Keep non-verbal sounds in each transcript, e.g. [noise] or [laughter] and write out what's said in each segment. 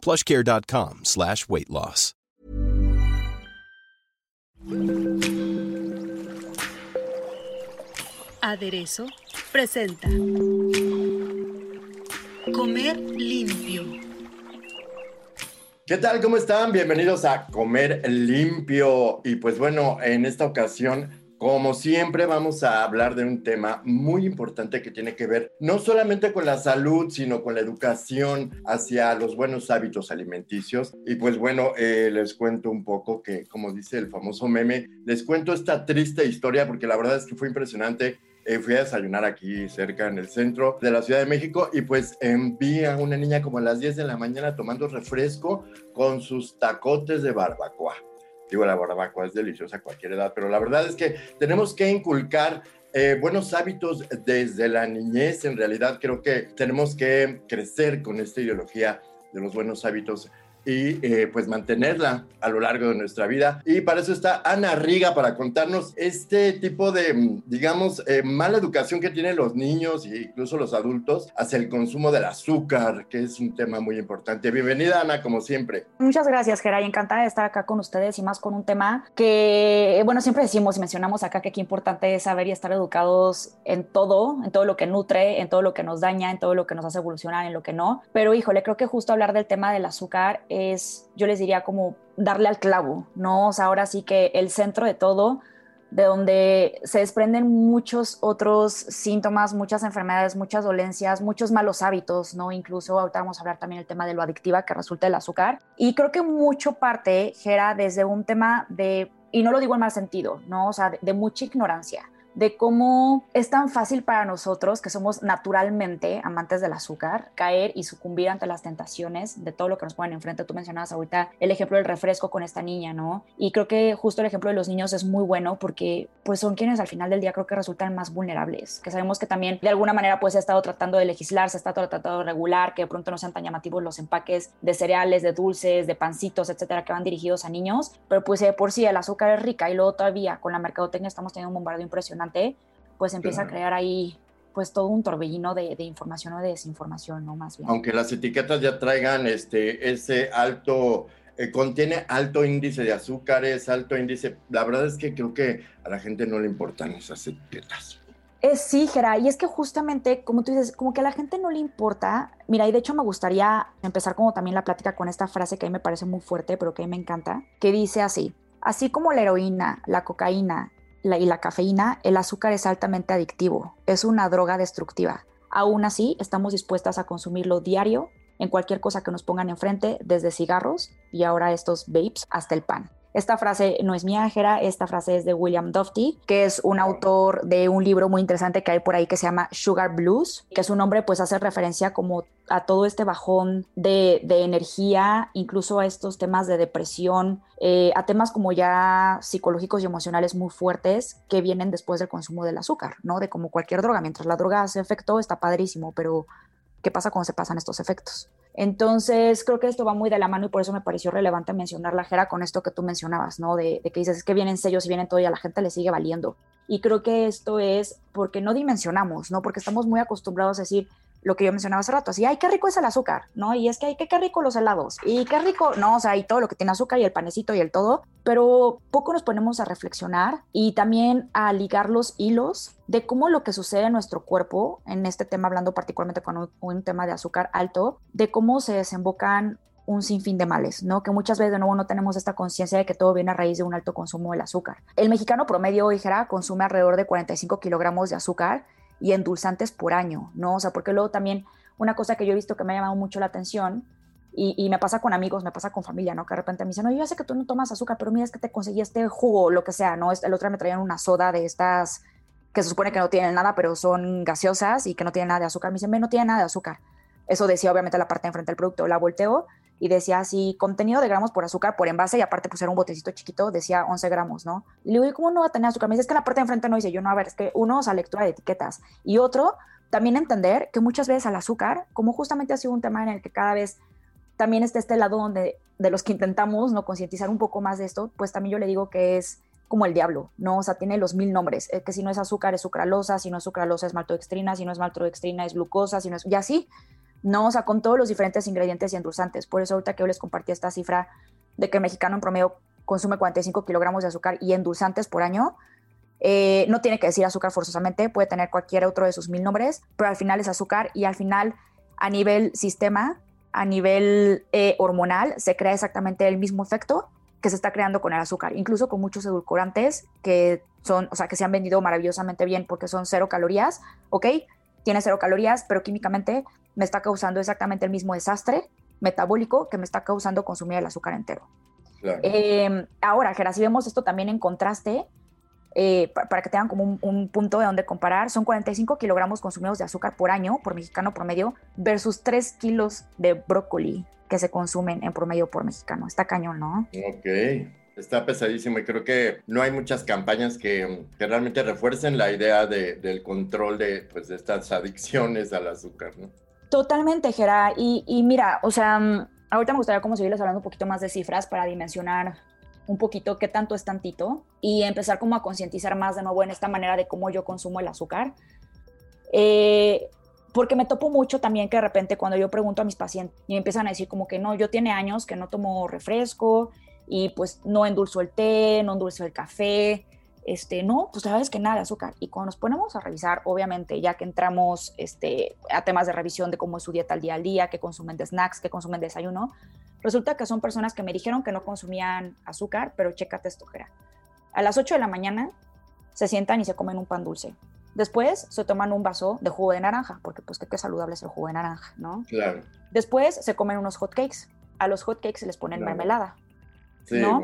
plushcare.com slash weight loss. Aderezo presenta Comer limpio. ¿Qué tal? ¿Cómo están? Bienvenidos a Comer limpio. Y pues bueno, en esta ocasión como siempre vamos a hablar de un tema muy importante que tiene que ver no solamente con la salud, sino con la educación hacia los buenos hábitos alimenticios. Y pues bueno, eh, les cuento un poco que, como dice el famoso meme, les cuento esta triste historia porque la verdad es que fue impresionante. Eh, fui a desayunar aquí cerca en el centro de la Ciudad de México y pues vi a una niña como a las 10 de la mañana tomando refresco con sus tacotes de barbacoa. Digo, la barbacoa es deliciosa a cualquier edad, pero la verdad es que tenemos que inculcar eh, buenos hábitos desde la niñez. En realidad creo que tenemos que crecer con esta ideología de los buenos hábitos y eh, pues mantenerla a lo largo de nuestra vida. Y para eso está Ana Riga para contarnos este tipo de, digamos, eh, mala educación que tienen los niños e incluso los adultos hacia el consumo del azúcar, que es un tema muy importante. Bienvenida Ana, como siempre. Muchas gracias, Geray. Encantada de estar acá con ustedes y más con un tema que, bueno, siempre decimos y mencionamos acá que qué importante es saber y estar educados en todo, en todo lo que nutre, en todo lo que nos daña, en todo lo que nos hace evolucionar, en lo que no. Pero híjole, creo que justo hablar del tema del azúcar es, yo les diría, como darle al clavo, ¿no? O sea, ahora sí que el centro de todo, de donde se desprenden muchos otros síntomas, muchas enfermedades, muchas dolencias, muchos malos hábitos, ¿no? Incluso ahorita vamos a hablar también del tema de lo adictiva que resulta el azúcar. Y creo que mucho parte, Gera, desde un tema de, y no lo digo en mal sentido, ¿no? O sea, de, de mucha ignorancia de cómo es tan fácil para nosotros, que somos naturalmente amantes del azúcar, caer y sucumbir ante las tentaciones de todo lo que nos ponen enfrente. Tú mencionabas ahorita el ejemplo del refresco con esta niña, ¿no? Y creo que justo el ejemplo de los niños es muy bueno porque pues son quienes al final del día creo que resultan más vulnerables, que sabemos que también de alguna manera pues se ha estado tratando de legislar, se está tratando de regular, que de pronto no sean tan llamativos los empaques de cereales, de dulces, de pancitos, etcétera, que van dirigidos a niños, pero pues de por sí el azúcar es rica y luego todavía con la mercadotecnia estamos teniendo un bombardeo impresionante pues empieza a crear ahí pues todo un torbellino de, información o de desinformación, ¿no? Más bien. Aunque las etiquetas ya traigan este, ese alto, eh, contiene alto índice de azúcares, alto índice, la verdad es que creo que a la gente no le importan esas etiquetas. Es sí, Gera, y es que justamente, como tú dices, como que a la gente no le importa. Mira, y de hecho me gustaría empezar como también la plática con esta frase que a mí me parece muy fuerte, pero que a mí me encanta, que dice así, así como la heroína, la cocaína y la cafeína, el azúcar es altamente adictivo, es una droga destructiva. Aún así, estamos dispuestas a consumirlo diario en cualquier cosa que nos pongan enfrente, desde cigarros y ahora estos vapes hasta el pan. Esta frase no es mía, Jera, esta frase es de William Dufty, que es un autor de un libro muy interesante que hay por ahí que se llama Sugar Blues, que su nombre pues hace referencia como a todo este bajón de, energía, incluso a estos temas de depresión, eh, a temas como ya psicológicos y emocionales muy fuertes que vienen después del consumo del azúcar, ¿no? De como cualquier droga, mientras la droga hace efecto está padrísimo, pero ¿qué pasa cuando se pasan estos efectos? Entonces, creo que esto va muy de la mano y por eso me pareció relevante mencionar la Jera con esto que tú mencionabas, ¿no? De, que dices, es que vienen sellos y vienen todo y a la gente le sigue valiendo. Y creo que esto es porque no dimensionamos, ¿no? Porque estamos muy acostumbrados a decir, lo que yo mencionaba hace rato, así, ay, qué rico es el azúcar, ¿no? Y es que, ay, qué, qué rico los helados, y qué rico, no, o sea, y todo lo que tiene azúcar y el panecito y el todo, pero poco nos ponemos a reflexionar y también a ligar los hilos de cómo lo que sucede en nuestro cuerpo, en este tema hablando particularmente con un, un tema de azúcar alto, de cómo se desembocan un sinfín de males, ¿no? Que muchas veces de nuevo no tenemos esta conciencia de que todo viene a raíz de un alto consumo del azúcar. El mexicano promedio, dijera, consume alrededor de 45 kilogramos de azúcar y endulzantes por año, ¿no? O sea, porque luego también una cosa que yo he visto que me ha llamado mucho la atención y, me pasa con amigos, me pasa con familia, ¿no? Que de repente me dicen, no, yo ya sé que tú no tomas azúcar, pero mira, es que te conseguí este jugo, lo que sea, ¿no? El otro día me traían una soda de estas que se supone que no tienen nada, pero son gaseosas y que no tienen nada de azúcar. Me dicen, no tiene nada de azúcar. Eso decía obviamente la parte de enfrente del producto. La volteo y decía así, contenido de gramos por azúcar por envase y aparte pues era un botecito chiquito, decía 11 gramos, ¿no? Y le digo, ¿y cómo no va a tener azúcar? Me dice, es que en la parte de enfrente no dice, yo no, a ver, es que uno, o sea, lectura de etiquetas y otro, también entender que muchas veces al azúcar, como justamente ha sido un tema en el que cada vez también está este lado donde de los que intentamos no concientizar un poco más de esto, pues también yo le digo que es como el diablo, ¿no? O sea, tiene los mil nombres, que si no es azúcar es sucralosa, si no es sucralosa es maltodextrina, si no es maltodextrina es glucosa, si no es, y así, ¿no? O sea, con todos los diferentes ingredientes y endulzantes. Por eso ahorita que yo les compartí esta cifra de que mexicano en promedio consume 45 kilogramos de azúcar y endulzantes por año, eh, no tiene que decir azúcar forzosamente, puede tener cualquier otro de sus mil nombres, pero al final es azúcar y al final a nivel sistema, a nivel eh, hormonal, se crea exactamente el mismo efecto que se está creando con el azúcar, incluso con muchos edulcorantes que son, o sea, que se han vendido maravillosamente bien porque son cero calorías, ¿ok? Tiene cero calorías, pero químicamente me está causando exactamente el mismo desastre metabólico que me está causando consumir el azúcar entero. Em, ahora, Gera, si vemos esto también en contraste, eh, para, que tengan como un, un, punto de donde comparar, son 45 kilogramos consumidos de azúcar por año por mexicano promedio versus 3 kilos de brócoli que se consumen en promedio por mexicano. Está cañón, ¿no? Ok. Está pesadísimo y creo que no hay muchas campañas que, que realmente refuercen la idea de, del control de, pues, de estas [laughs] adicciones al azúcar, ¿no? Totalmente, Gera. Y, y mira, o sea, mm, ahorita me gustaría como seguirles hablando un poquito más de cifras para dimensionar un poquito qué tanto es tantito y empezar como a concientizar más de nuevo en esta manera de cómo yo consumo el azúcar. Eh, porque me topo mucho también que de repente cuando yo pregunto a mis pacientes y me empiezan a decir como que no, yo tiene años que no tomo refresco y pues no endulzo el té, no endulzo el café, este, no, pues sabes que nada de azúcar. Y cuando nos ponemos a revisar, obviamente, ya que entramos este, a temas de revisión de cómo es su dieta al día al día, qué consumen de snacks, qué consumen de desayuno, resulta que son personas que me dijeron que no consumían azúcar, pero chécate esto, Jera. A las 8 de la mañana se sientan y se comen un pan dulce. Después se toman un vaso de jugo de naranja, porque pues qué saludable es el jugo de naranja, ¿no? Claro. Después se comen unos hot cakes. A los hot cakes se les ponen mermelada, ¿no?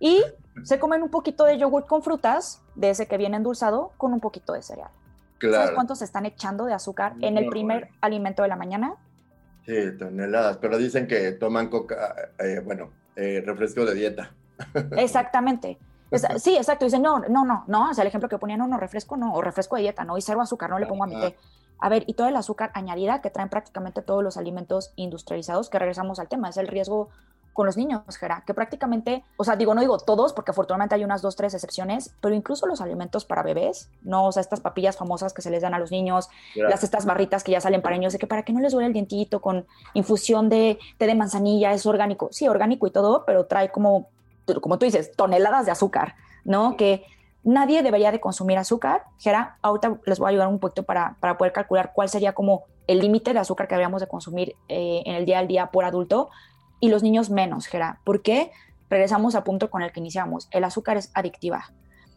Y se comen un poquito de yogurt con frutas, de ese que viene endulzado, con un poquito de cereal. Claro. ¿Sabes cuántos se están echando de azúcar en el primer alimento de la mañana? Sí, toneladas, pero dicen que toman coca, eh, bueno, eh, refresco de dieta. [laughs] Exactamente. sí, exacto. Dicen, no, no, no, no. O sea, el ejemplo que ponían, no, no, refresco, no, o refresco de dieta, no, y cero azúcar, no le pongo a mi té. A ver, y todo el azúcar añadida que traen prácticamente todos los alimentos industrializados, que regresamos al tema, es el riesgo con los niños, Gera, que prácticamente, o sea, digo, no digo todos, porque afortunadamente hay unas dos, tres excepciones, pero incluso los alimentos para bebés, no, o sea, estas papillas famosas que se les dan a los niños, las estas barritas que ya salen para niños, de que para que no les duele el dientito con infusión de té de manzanilla, es orgánico, sí, orgánico y todo, pero trae como, como tú dices, toneladas de azúcar, ¿no? Que nadie debería de consumir azúcar. Gera, ahorita les voy a ayudar un poquito para, para poder calcular cuál sería como el límite de azúcar que habríamos de consumir eh, en el día al día por adulto y los niños menos, Gera. ¿Por qué? Regresamos al punto con el que iniciamos. El azúcar es adictiva.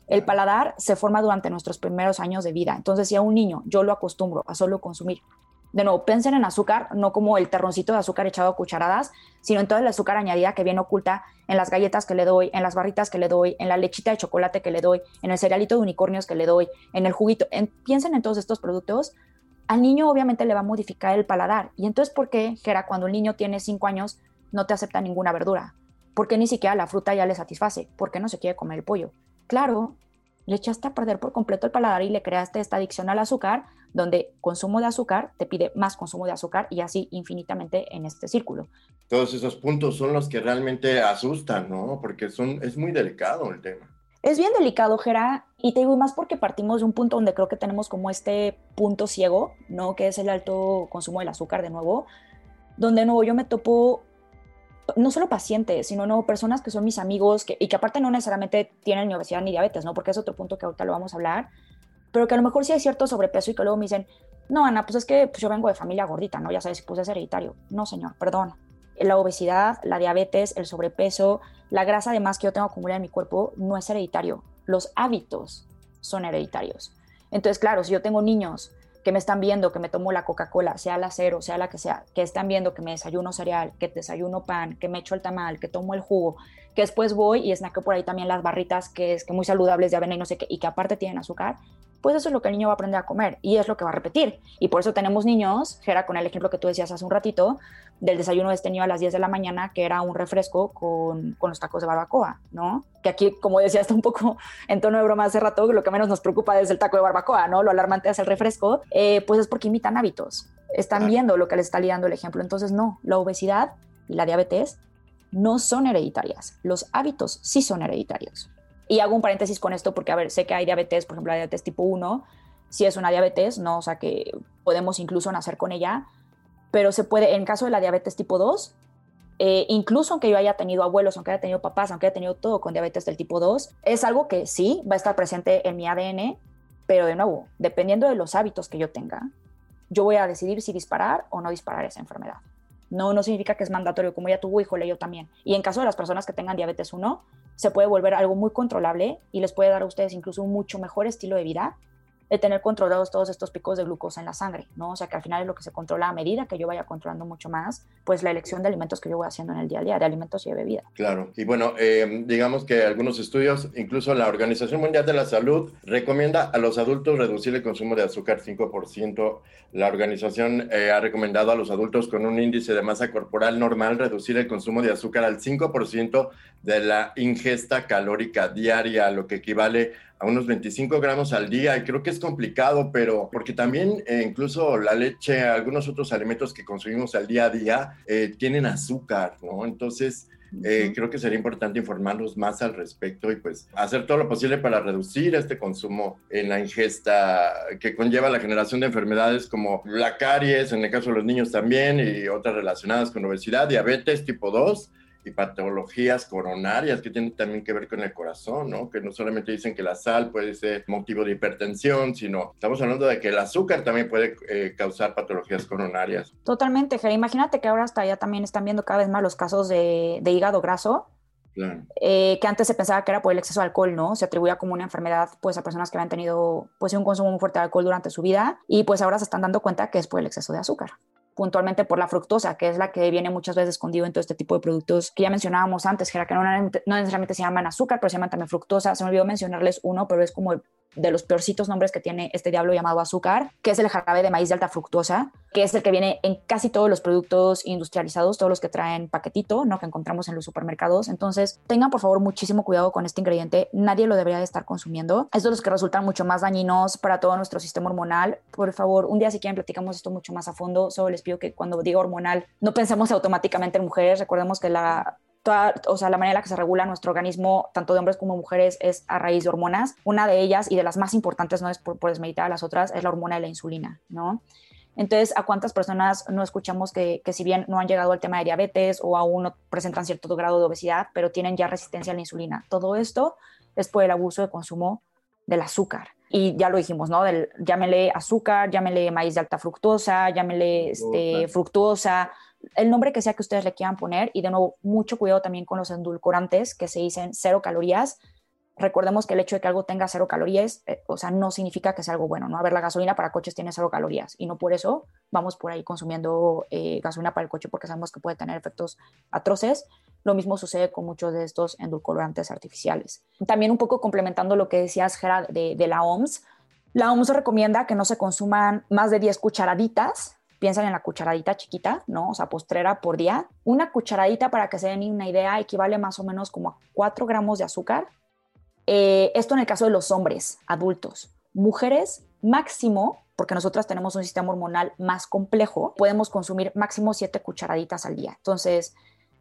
El paladar se forma durante nuestros primeros años de vida. Entonces, si a un niño yo lo acostumbro a solo consumir, de nuevo, piensen en azúcar, no como el terroncito de azúcar echado a cucharadas, sino en toda el azúcar añadida que viene oculta en las galletas que le doy, en las barritas que le doy, en la lechita de chocolate que le doy, en el cerealito de unicornios que le doy, en el juguito. piensen en todos estos productos. Al niño obviamente le va a modificar el paladar. Y entonces, ¿por qué, Gera, cuando el niño tiene cinco años, no te acepta ninguna verdura, porque ni siquiera la fruta ya le satisface, porque no se quiere comer el pollo. Claro, le echaste a perder por completo el paladar y le creaste esta adicción al azúcar, donde consumo de azúcar te pide más consumo de azúcar y así infinitamente en este círculo. Todos esos puntos son los que realmente asustan, ¿no? Porque son, es muy delicado el tema. Es bien delicado, Gera, y te digo más porque partimos de un punto donde creo que tenemos como este punto ciego, ¿no? Que es el alto consumo del azúcar de nuevo, donde de nuevo yo me topo no solo pacientes, sino no, personas que son mis amigos y que aparte no necesariamente tienen ni obesidad ni diabetes, ¿no? Porque es otro punto que ahorita lo vamos a hablar, pero que a lo mejor sí hay cierto sobrepeso y que luego me dicen, no, Ana, pues es que pues yo vengo de familia gordita, ¿no? Ya sabes, pues es hereditario. No, señor, perdón. La obesidad, la diabetes, el sobrepeso, la grasa además que yo tengo acumulada en mi cuerpo no es hereditario. Los hábitos son hereditarios. Entonces, claro, si yo tengo niños que me están viendo que me tomo la Coca-Cola, sea la cero, sea la que sea, que están viendo que me desayuno cereal, que desayuno pan, que me echo el tamal, que tomo el jugo, que después voy y snackeo por ahí también las barritas que es que muy saludables de avena y no sé qué, y que aparte tienen azúcar, pues eso es lo que el niño va a aprender a comer y es lo que va a repetir. Y por eso tenemos niños, Gera, con el ejemplo que tú decías hace un ratito, del desayuno de este niño a las 10 de la mañana, que era un refresco con, con, los tacos de barbacoa, ¿no? Que aquí, como decía, está un poco en tono de broma hace rato, lo que menos nos preocupa es el taco de barbacoa, ¿no? Lo alarmante es el refresco, eh, pues es porque imitan hábitos, están viendo lo que les está liando el ejemplo. Entonces, no, la obesidad y la diabetes no son hereditarias, los hábitos sí son hereditarios. Y hago un paréntesis con esto porque, a ver, sé que hay diabetes, por ejemplo, la diabetes tipo 1, si es una diabetes, ¿no? O sea, que podemos incluso nacer con ella, pero se puede, en caso de la diabetes tipo 2, eh, incluso aunque yo haya tenido abuelos, aunque haya tenido papás, aunque haya tenido todo con diabetes del tipo 2, es algo que sí va a estar presente en mi ADN, pero de nuevo, dependiendo de los hábitos que yo tenga, yo voy a decidir si disparar o no disparar esa enfermedad. No, no significa que es mandatorio, como ya tuvo, híjole, yo también. Y en caso de las personas que tengan diabetes 1, se puede volver algo muy controlable y les puede dar a ustedes incluso un mucho mejor estilo de vida de tener controlados todos estos picos de glucosa en la sangre, ¿no? O sea, que al final es lo que se controla a medida que yo vaya controlando mucho más, pues la elección de alimentos que yo voy haciendo en el día a día, de alimentos y de bebida. Claro, y bueno, eh, digamos que algunos estudios, incluso la Organización Mundial de la Salud, recomienda a los adultos reducir el consumo de azúcar 5%. La organización eh, ha recomendado a los adultos con un índice de masa corporal normal reducir el consumo de azúcar al 5% de la ingesta calórica diaria, lo que equivale a unos 25 gramos al día y creo que es complicado, pero porque también eh, incluso la leche, algunos otros alimentos que consumimos al día a día eh, tienen azúcar, ¿no? Entonces, eh, creo que sería importante informarnos más al respecto y pues hacer todo lo posible para reducir este consumo en la ingesta que conlleva la generación de enfermedades como la caries, en el caso de los niños también, y otras relacionadas con obesidad, diabetes tipo 2 y patologías coronarias que tienen también que ver con el corazón, ¿no? Que no solamente dicen que la sal puede ser motivo de hipertensión, sino estamos hablando de que el azúcar también puede eh, causar patologías coronarias. Totalmente, Jere. Imagínate que ahora hasta ya también están viendo cada vez más los casos de, hígado graso. Eh, que antes se pensaba que era por el exceso de alcohol, ¿no? Se atribuía como una enfermedad pues a personas que habían tenido pues un consumo muy fuerte de alcohol durante su vida y pues ahora se están dando cuenta que es por el exceso de azúcar puntualmente por la fructosa, que es la que viene muchas veces escondido en todo este tipo de productos que ya mencionábamos antes, que, no, no necesariamente se llaman azúcar, pero se llaman también fructosa. Se me olvidó mencionarles uno, pero es como de los peorcitos nombres que tiene este diablo llamado azúcar, que es el jarabe de maíz de alta fructosa, que es el que viene en casi todos los productos industrializados, todos los que traen paquetito, ¿no? que encontramos en los supermercados. Entonces, tengan por favor muchísimo cuidado con este ingrediente, nadie lo debería de estar consumiendo. Es de los que resultan mucho más dañinos para todo nuestro sistema hormonal. Por favor, un día si quieren platicamos esto mucho más a fondo, solo les pido que cuando diga hormonal no pensemos automáticamente en mujeres, recordemos que la o sea, la manera en la que se regula nuestro organismo, tanto de hombres como mujeres, es a raíz de hormonas. Una de ellas, y de las más importantes, no es por, desmeditar a las otras, es la hormona de la insulina, ¿no? Entonces, ¿a cuántas personas no escuchamos que, que, si bien no han llegado al tema de diabetes o aún no presentan cierto grado de obesidad, pero tienen ya resistencia a la insulina? Todo esto es por el abuso de consumo del azúcar. Y ya lo dijimos, ¿no? Del, llámele azúcar, llámele maíz de alta fructosa, llámele este, fructuosa, el nombre que sea que ustedes le quieran poner y de nuevo mucho cuidado también con los endulcorantes que se dicen cero calorías. Recordemos que el hecho de que algo tenga cero calorías, eh, o sea, no significa que sea algo bueno, ¿no? A ver, la gasolina para coches tiene cero calorías y no por eso vamos por ahí consumiendo eh, gasolina para el coche porque sabemos que puede tener efectos atroces. Lo mismo sucede con muchos de estos endulcorantes artificiales. También un poco complementando lo que decías, Gerard, de, de la OMS, la OMS recomienda que no se consuman más de 10 cucharaditas piensan en la cucharadita chiquita, ¿no? O sea, postrera por día. Una cucharadita, para que se den una idea, equivale más o menos como a 4 gramos de azúcar. Eh, esto en el caso de los hombres adultos. Mujeres, máximo, porque nosotras tenemos un sistema hormonal más complejo, podemos consumir máximo 7 cucharaditas al día. Entonces,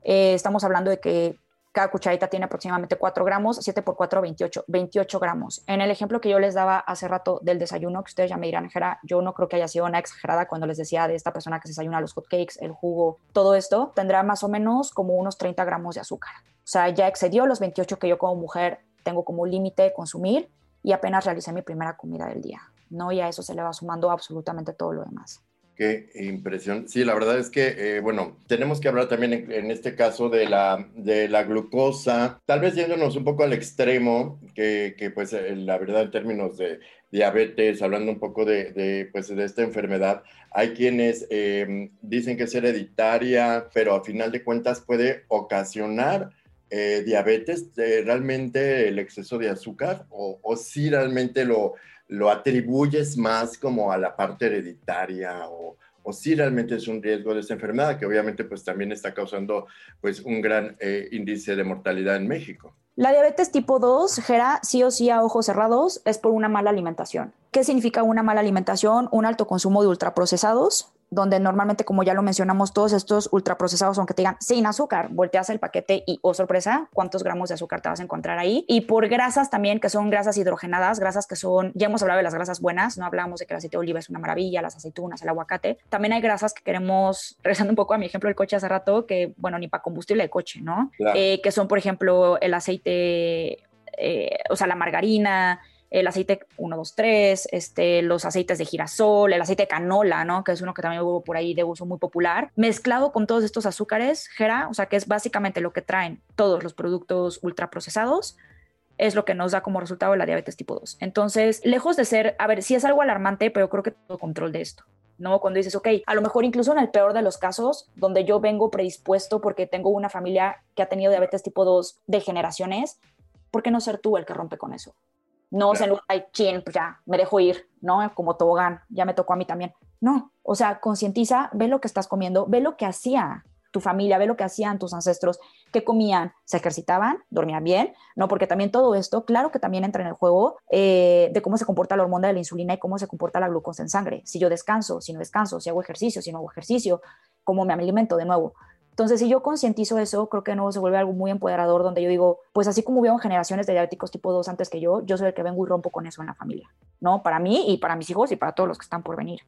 eh, estamos hablando de que cada cucharita tiene aproximadamente 4 gramos, 7 por 4, 28, 28 gramos. En el ejemplo que yo les daba hace rato del desayuno, que ustedes ya me dirán, Jera, yo no creo que haya sido una exagerada cuando les decía de esta persona que se desayuna los hotcakes, el jugo, todo esto, tendrá más o menos como unos 30 gramos de azúcar. O sea, ya excedió los 28 que yo como mujer tengo como límite de consumir y apenas realicé mi primera comida del día. ¿no? Y a eso se le va sumando absolutamente todo lo demás. Qué impresión. Sí, la verdad es que, eh, bueno, tenemos que hablar también en, este caso de la, de la glucosa, tal vez yéndonos un poco al extremo, que, que pues eh, la verdad en términos de diabetes, hablando un poco de, de pues, de esta enfermedad, hay quienes em, dicen que es hereditaria, pero a final de cuentas puede ocasionar eh, diabetes, realmente el exceso de azúcar, o, o si realmente lo lo atribuyes más como a la parte hereditaria o, o si realmente es un riesgo de esta enfermedad, que obviamente pues también está causando pues un gran eh, índice de mortalidad en México. La diabetes tipo 2, Gera, sí o sí a ojos cerrados, es por una mala alimentación. ¿Qué significa una mala alimentación? Un alto consumo de ultraprocesados, donde normalmente, como ya lo mencionamos, todos estos ultraprocesados, aunque te digan sin azúcar, volteas el paquete y, oh sorpresa, cuántos gramos de azúcar te vas a encontrar ahí. Y por grasas también, que son grasas hidrogenadas, grasas que son, ya hemos hablado de las grasas buenas, no hablamos de que el aceite de oliva es una maravilla, las aceitunas, el aguacate. También hay grasas que queremos, [laughs] regresando un poco a mi ejemplo del coche hace rato, que, bueno, ni para combustible de coche, ¿no? Eh, que son, por ejemplo, el aceite, eh, o sea, la margarina, el aceite 1, 2, 3, este, los aceites de girasol, el aceite canola, ¿no? Que es uno que también hubo por ahí de uso muy popular, mezclado con todos estos azúcares, Gera, o sea, que es básicamente lo que traen todos los productos ultraprocesados, es lo que nos da como resultado la diabetes tipo 2. Entonces, lejos de ser, a ver, sí es algo alarmante, pero creo que todo control de esto. ¿no? Cuando dices, ok, a lo mejor incluso en el peor de los casos, donde yo vengo predispuesto porque tengo una familia que ha tenido diabetes tipo 2 de generaciones, ¿por qué no ser tú el que rompe con eso? No se ay, chin, pues ya, me dejo ir, ¿no? Como tobogán, ya me tocó a mí también. No, o sea, concientiza, ve lo que estás comiendo, ve lo que hacía tu familia, ve lo que hacían tus ancestros, qué comían, se ejercitaban, dormían bien, ¿no? Porque también todo esto, claro que también entra en el juego eh, de cómo se comporta la hormona de la insulina y cómo se comporta la glucosa en sangre. Si yo descanso, si no descanso, si hago ejercicio, si no hago ejercicio, cómo me alimento de nuevo. Entonces, si yo concientizo eso, creo que no se vuelve algo muy empoderador donde yo digo, pues así como hubieron generaciones de diabéticos tipo 2 antes que yo, yo soy el que vengo y rompo con eso en la familia, ¿no? Para mí y para mis hijos y para todos los que están por venir.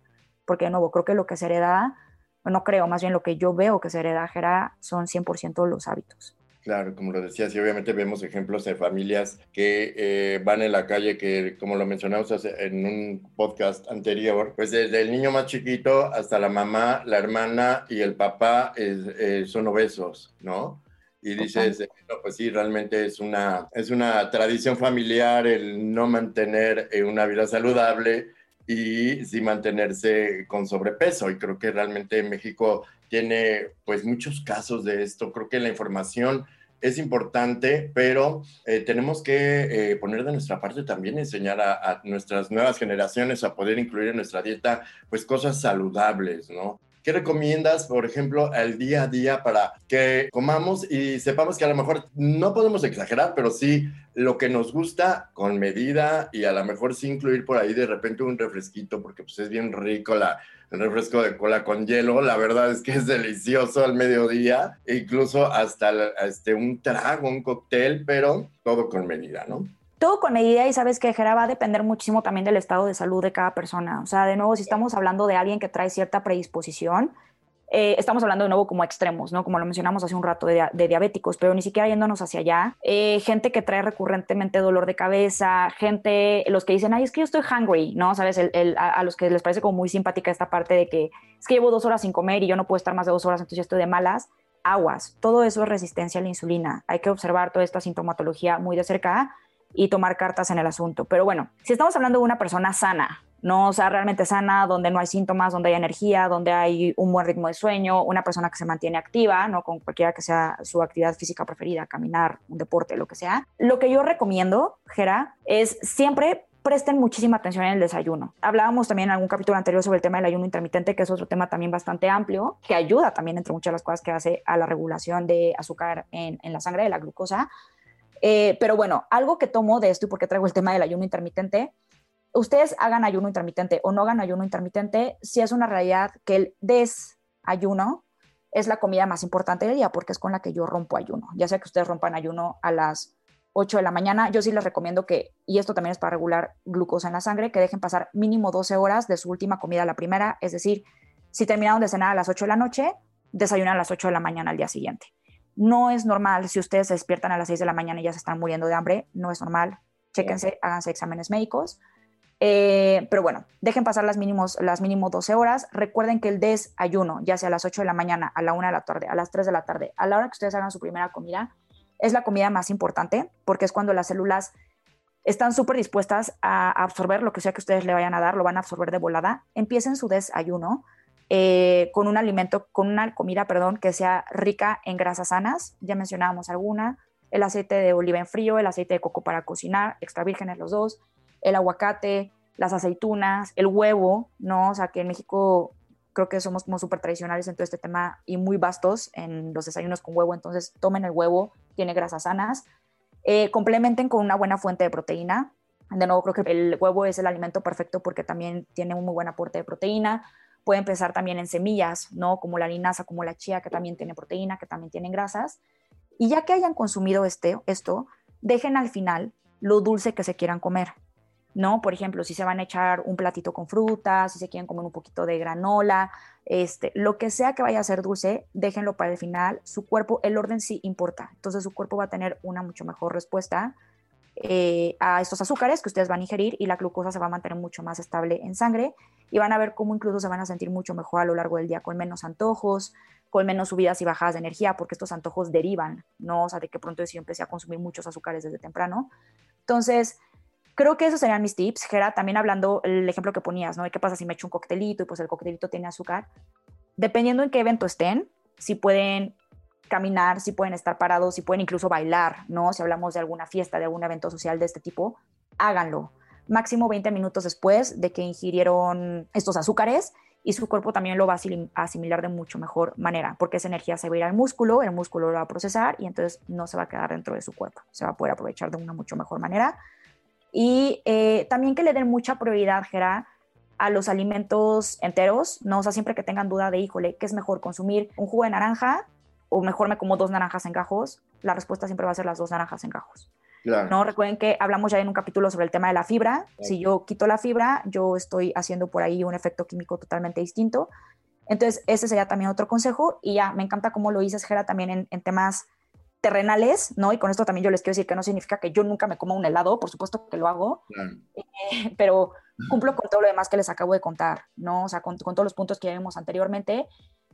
Porque de nuevo, creo que lo que se hereda, no creo, más bien lo que yo veo que se hereda, son 100% los hábitos. Claro, como lo decías, y obviamente vemos ejemplos de familias que eh, van en la calle, que como lo mencionamos en un podcast anterior, pues desde el niño más chiquito hasta la mamá, la hermana y el papá eh, son obesos, ¿no? Y dices, no, pues sí, realmente es una, es una tradición familiar el no mantener eh, una vida saludable y sí mantenerse con sobrepeso. Y creo que realmente México tiene pues muchos casos de esto. Creo que la información es importante, pero eh, tenemos que eh, poner de nuestra parte también enseñar a, a, nuestras nuevas generaciones a poder incluir en nuestra dieta pues cosas saludables, ¿no? ¿Qué recomiendas, por ejemplo, al día a día para que comamos y sepamos que a lo mejor no podemos exagerar, pero sí lo que nos gusta con medida y a lo mejor sí incluir por ahí de repente un refresquito, porque pues es bien rico la, el refresco de cola con hielo, la verdad es que es delicioso al mediodía, incluso hasta este, un trago, un cóctel, pero todo con medida, ¿no? Todo con medida y sabes que Jera va a depender muchísimo también del estado de salud de cada persona. O sea, de nuevo, si estamos hablando de alguien que trae cierta predisposición, eh, estamos hablando de nuevo como extremos, ¿no? Como lo mencionamos hace un rato de, diabéticos, pero ni siquiera yéndonos hacia allá. Eh, gente que trae recurrentemente dolor de cabeza, gente, los que dicen, ay, es que yo estoy hungry, ¿no? ¿Sabes? A, los que les parece como muy simpática esta parte de que es que llevo dos horas sin comer y yo no puedo estar más de dos horas, entonces yo estoy de malas. Aguas, todo eso es resistencia a la insulina. Hay que observar toda esta sintomatología muy de cerca y tomar cartas en el asunto. Pero bueno, si estamos hablando de una persona sana, no, o sea, realmente sana, donde no hay síntomas, donde hay energía, donde hay un buen ritmo de sueño, una persona que se mantiene activa, ¿no? Con cualquiera que sea su actividad física preferida, caminar, un deporte, lo que sea. Lo que yo recomiendo, Gera, es siempre presten muchísima atención en el desayuno. Hablábamos también en algún capítulo anterior sobre el tema del ayuno intermitente, que es otro tema también bastante amplio, que ayuda también, entre muchas de las cosas que hace a la regulación de azúcar en, en la sangre, de la glucosa, eh, pero bueno, algo que tomo de esto y porque traigo el tema del ayuno intermitente, ustedes hagan ayuno intermitente o no hagan ayuno intermitente, si es una realidad que el desayuno es la comida más importante del día porque es con la que yo rompo ayuno. Ya sea que ustedes rompan ayuno a las 8 de la mañana, yo sí les recomiendo que, y esto también es para regular glucosa en la sangre, que dejen pasar mínimo 12 horas de su última comida a la primera, es decir, si terminaron de cenar a las 8 de la noche, desayunan a las 8 de la mañana al día siguiente. No es normal si ustedes se despiertan a las 6 de la mañana y ya se están muriendo de hambre, no es normal. Chéquense, háganse exámenes médicos. Eh, pero bueno, dejen pasar las, mínimos, las mínimo 12 horas. Recuerden que el desayuno, ya sea a las 8 de la mañana, a la 1 de la tarde, a las 3 de la tarde, a la hora que ustedes hagan su primera comida, es la comida más importante porque es cuando las células están súper dispuestas a absorber lo que sea que ustedes le vayan a dar, lo van a absorber de volada. Empiecen su desayuno eh, con un alimento, con una comida, perdón, que sea rica en grasas sanas. Ya mencionábamos alguna, el aceite de oliva en frío, el aceite de coco para cocinar, extra vírgenes los dos, el aguacate, las aceitunas, el huevo, ¿no? O sea, que en México creo que somos como súper tradicionales en todo este tema y muy vastos en los desayunos con huevo, entonces tomen el huevo, tiene grasas sanas, eh, complementen con una buena fuente de proteína. De nuevo, creo que el huevo es el alimento perfecto porque también tiene un muy buen aporte de proteína. Pueden pensar también en semillas, ¿no? Como la linaza, como la chía, que también tiene proteína, que también tienen grasas. Y ya que hayan consumido este, esto, dejen al final lo dulce que se quieran comer. ¿no? Por ejemplo, si se van a echar un platito con frutas, si se quieren comer un poquito de granola, este, lo que sea que vaya a ser dulce, déjenlo para el final. Su cuerpo, el orden sí importa. Entonces su cuerpo va a tener una mucho mejor respuesta eh, a estos azúcares que ustedes van a ingerir y la glucosa se va a mantener mucho más estable en sangre y van a ver cómo incluso se van a sentir mucho mejor a lo largo del día con menos antojos, con menos subidas y bajadas de energía, porque estos antojos derivan, ¿no? O sea, de que pronto yo empecé a consumir muchos azúcares desde temprano. Entonces, Creo que esos serían mis tips, Gera, también hablando el ejemplo que ponías, ¿no? Qué pasa si me echo un coctelito y pues el coctelito tiene azúcar. Dependiendo en qué evento estén, si pueden caminar, si pueden estar parados, si pueden incluso bailar, ¿no? Si hablamos de alguna fiesta, de algún evento social de este tipo, háganlo. Máximo 20 minutos después de que ingirieron estos azúcares y su cuerpo también lo va a asimilar de mucho mejor manera, porque esa energía se va a ir al músculo, el músculo lo va a procesar y entonces no se va a quedar dentro de su cuerpo, se va a poder aprovechar de una mucho mejor manera y eh, también que le den mucha prioridad, Gera, a los alimentos enteros, ¿no? O sea, siempre que tengan duda de, híjole, ¿qué es mejor consumir? ¿Un jugo de naranja o mejor me como dos naranjas en gajos? La respuesta siempre va a ser las dos naranjas en gajos. No recuerden que hablamos ya en un capítulo sobre el tema de la fibra. Si yo quito la fibra, yo estoy haciendo por ahí un efecto químico totalmente distinto. Entonces, ese sería también otro consejo. Y ya, me encanta cómo lo dices, Gera, también en, en temas terrenales, ¿no? Y con esto también yo les quiero decir que no significa que yo nunca me coma un helado, por supuesto que lo hago, eh, pero cumplo con todo lo demás que les acabo de contar, ¿no? O sea, con, todos los puntos que ya vimos anteriormente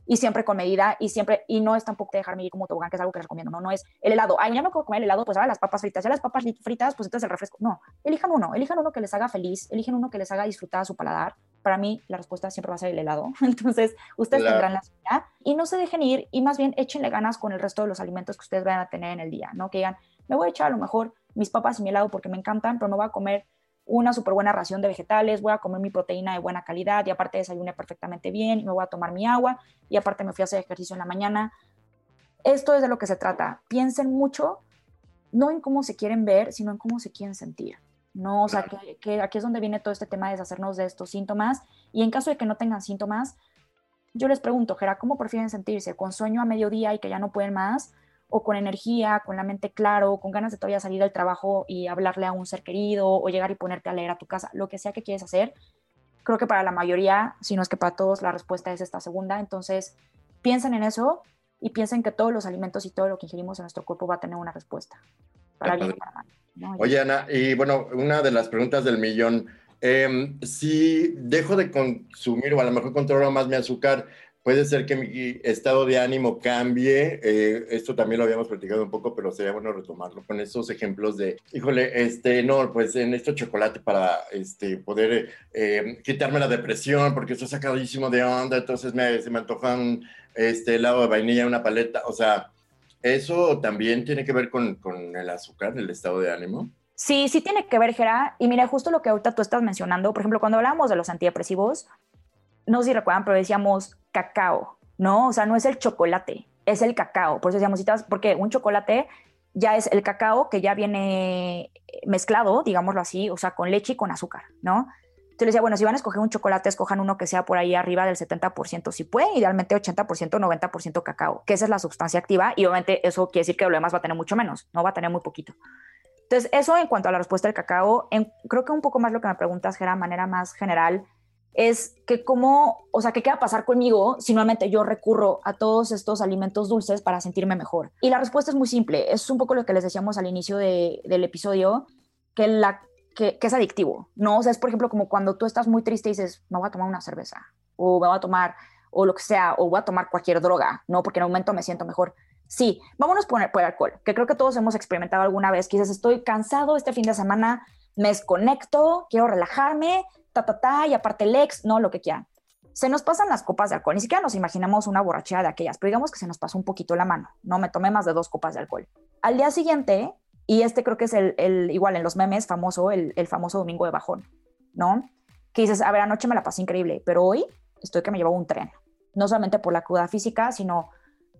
y siempre con medida y siempre, y no es tampoco dejarme ir como tobogán, que es algo que les recomiendo, no, no es el helado, ay, ya no puedo comer el helado, pues ahora las papas fritas, ya las papas fritas, pues entonces el refresco, no, elijan uno, elijan uno que les haga feliz, elijan uno que les haga disfrutar su paladar, para mí la respuesta siempre va a ser el helado. [laughs] Entonces, ustedes tendrán la suya y no se dejen ir y más bien échenle ganas con el resto de los alimentos que ustedes van a tener en el día, ¿no? Que digan, me voy a echar a lo mejor mis papas y mi helado porque me encantan, pero no voy a comer una súper buena ración de vegetales, voy a comer mi proteína de buena calidad y aparte desayuné perfectamente bien, y me voy a tomar mi agua y aparte me fui a hacer ejercicio en la mañana. Esto es de lo que se trata. Piensen mucho, no en cómo se quieren ver, sino en cómo se quieren sentir. ¿no? O sea, que, aquí es donde viene todo este tema de deshacernos de estos síntomas. Y en caso de que no tengan síntomas, yo les pregunto, Gera, ¿cómo prefieren sentirse? ¿Con sueño a mediodía y que ya no pueden más? ¿O con energía, con la mente claro, con ganas de todavía salir del trabajo y hablarle a un ser querido o llegar y ponerte a leer a tu casa? Lo que sea que quieres hacer. Creo que para la mayoría, si no es que para todos, la respuesta es esta segunda. Entonces, piensen en eso y piensen que todos los alimentos y todo lo que ingerimos en nuestro cuerpo va a tener una respuesta. Oye, Ana, y bueno, una de las preguntas del millón, em, si dejo de consumir o a lo mejor controlo más mi azúcar, puede ser que mi estado de ánimo cambie. Eh, esto también lo habíamos platicado un poco, pero sería bueno retomarlo con estos ejemplos de, híjole, este, no, pues en esto chocolate para este, poder eh, quitarme la depresión porque estoy sacadísimo de onda, entonces se me antojan este helado de vainilla, una paleta, o sea, ¿Eso también tiene que ver con, con el azúcar, el estado de ánimo? Sí, sí tiene que ver, Gera. Y mira, justo lo que ahorita tú estás mencionando, por ejemplo, cuando hablábamos de los antidepresivos, no sé si recuerdan, pero decíamos cacao, ¿no? O sea, no es el chocolate, es el cacao. Por eso decíamos, porque un chocolate ya es el cacao que ya viene mezclado, digámoslo así, o sea, con leche y con azúcar, ¿no? Entonces decía, bueno, si van a escoger un chocolate, escojan uno que sea por ahí arriba del 70%, si pueden, idealmente 80%, 90% cacao, que esa es la sustancia activa y obviamente eso quiere decir que lo demás va a tener mucho menos, no va a tener muy poquito. Entonces, eso en cuanto a la respuesta del cacao, creo que un poco más lo que me preguntas, Gera, de manera más general, es que cómo, o sea, qué va a pasar conmigo si nuevamente yo recurro a todos estos alimentos dulces para sentirme mejor. Y la respuesta es muy simple, es un poco lo que les decíamos al inicio del episodio, que la que, es adictivo, ¿no? O sea, es por ejemplo como cuando tú estás muy triste y dices, me voy a tomar una cerveza, o me voy a tomar, o lo que sea, o voy a tomar cualquier droga, ¿no? Porque en un momento me siento mejor. Sí, vámonos por, el alcohol, que creo que todos hemos experimentado alguna vez, que dices, estoy cansado este fin de semana, me desconecto, quiero relajarme, y aparte el ex, no, lo que quieran. Se nos pasan las copas de alcohol, ni siquiera nos imaginamos una borrachera de aquellas, pero digamos que se nos pasó un poquito la mano, no me tomé más de dos copas de alcohol. Al día siguiente y este creo que es el, igual en los memes famoso, el, famoso domingo de bajón, ¿no? Que dices, a ver, anoche me la pasé increíble, pero hoy estoy que me llevo un tren. No solamente por la cruda física, sino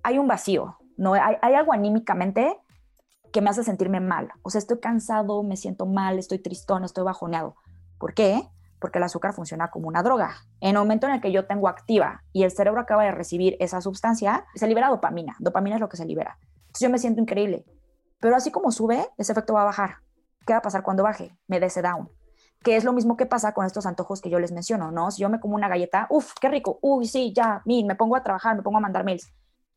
hay un vacío, ¿no? Hay, hay algo anímicamente que me hace sentirme mal. O sea, estoy cansado, me siento mal, estoy tristón, estoy bajoneado. ¿Por qué? Porque el azúcar funciona como una droga. En el momento en el que yo tengo activa y el cerebro acaba de recibir esa sustancia, se libera dopamina. Dopamina es lo que se libera. Entonces yo me siento increíble. Pero así como sube, ese efecto va a bajar. ¿Qué va a pasar cuando baje? Me dé down. Que es lo mismo que pasa con estos antojos que yo les menciono, ¿no? Si yo me como una galleta, uff, qué rico, uy, sí, ya, me pongo a trabajar, me pongo a mandar mails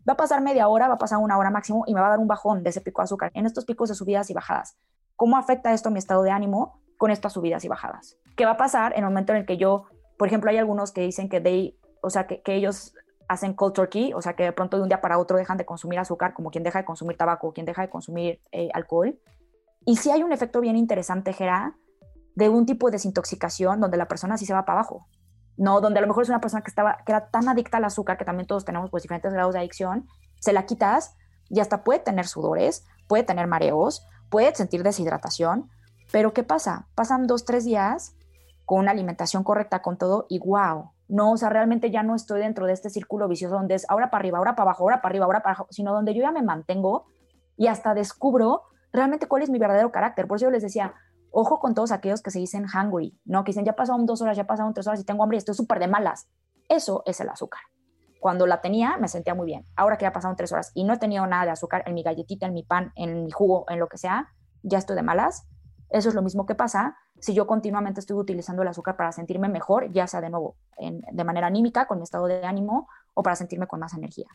Va a pasar media hora, va a pasar una hora máximo y me va a dar un bajón de ese pico de azúcar en estos picos de subidas y bajadas. ¿Cómo afecta esto mi estado de ánimo con estas subidas y bajadas? ¿Qué va a pasar en el momento en el que yo, por ejemplo, hay algunos que dicen que, they, o sea, que, ellos hacen cold turkey, o sea, que de pronto de un día para otro dejan de consumir azúcar, como quien deja de consumir tabaco, quien deja de consumir eh, alcohol. Y sí hay un efecto bien interesante, Gera, de un tipo de desintoxicación donde la persona sí se va para abajo. ¿No? Donde a lo mejor es una persona que, estaba, que era tan adicta al azúcar, que también todos tenemos pues diferentes grados de adicción, se la quitas y hasta puede tener sudores, puede tener mareos, puede sentir deshidratación, pero ¿qué pasa? Pasan dos, tres días con una alimentación correcta, con todo, y wow, no, o sea, realmente ya no estoy dentro de este círculo vicioso donde es ahora para arriba, ahora para abajo, ahora para arriba, ahora para abajo, sino donde yo ya me mantengo y hasta descubro realmente cuál es mi verdadero carácter. Por eso yo les decía, Ojo con todos aquellos que se dicen hungry, ¿no? Que dicen, ya pasaron dos horas, ya pasaron tres horas y tengo hambre y estoy súper de malas. Eso es el azúcar. Cuando la tenía, me sentía muy bien. Ahora que ya pasaron tres horas y no he tenido nada de azúcar en mi galletita, en mi pan, en mi jugo, en lo que sea, ya estoy de malas. Eso es lo mismo que pasa si yo continuamente estoy utilizando el azúcar para sentirme mejor, ya sea de nuevo de manera anímica, con mi estado de ánimo, o para sentirme con más energía.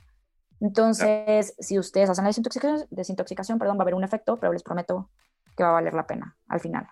Entonces, si ustedes hacen la desintoxicación, desintoxicación, perdón, va a haber un efecto, pero les prometo que va a valer la pena al final.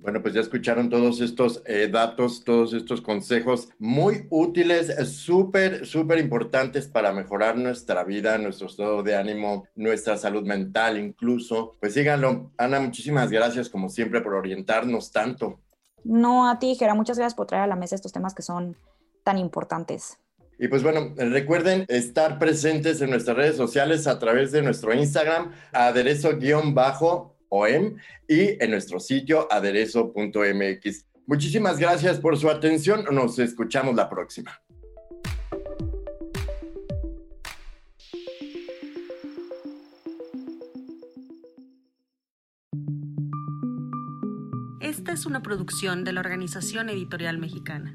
Bueno, pues ya escucharon todos estos eh, datos, todos estos consejos muy útiles, súper, súper importantes para mejorar nuestra vida, nuestro estado de ánimo, nuestra salud mental incluso. Pues síganlo. Ana, muchísimas gracias como siempre por orientarnos tanto. No, a ti, Gera, muchas gracias por traer a la mesa estos temas que son tan importantes. Y pues bueno, recuerden estar presentes en nuestras redes sociales a través de nuestro Instagram, aderezo-bajo OM y en nuestro sitio aderezo.mx. Muchísimas gracias por su atención. Nos escuchamos la próxima. Esta es una producción de la Organización Editorial Mexicana.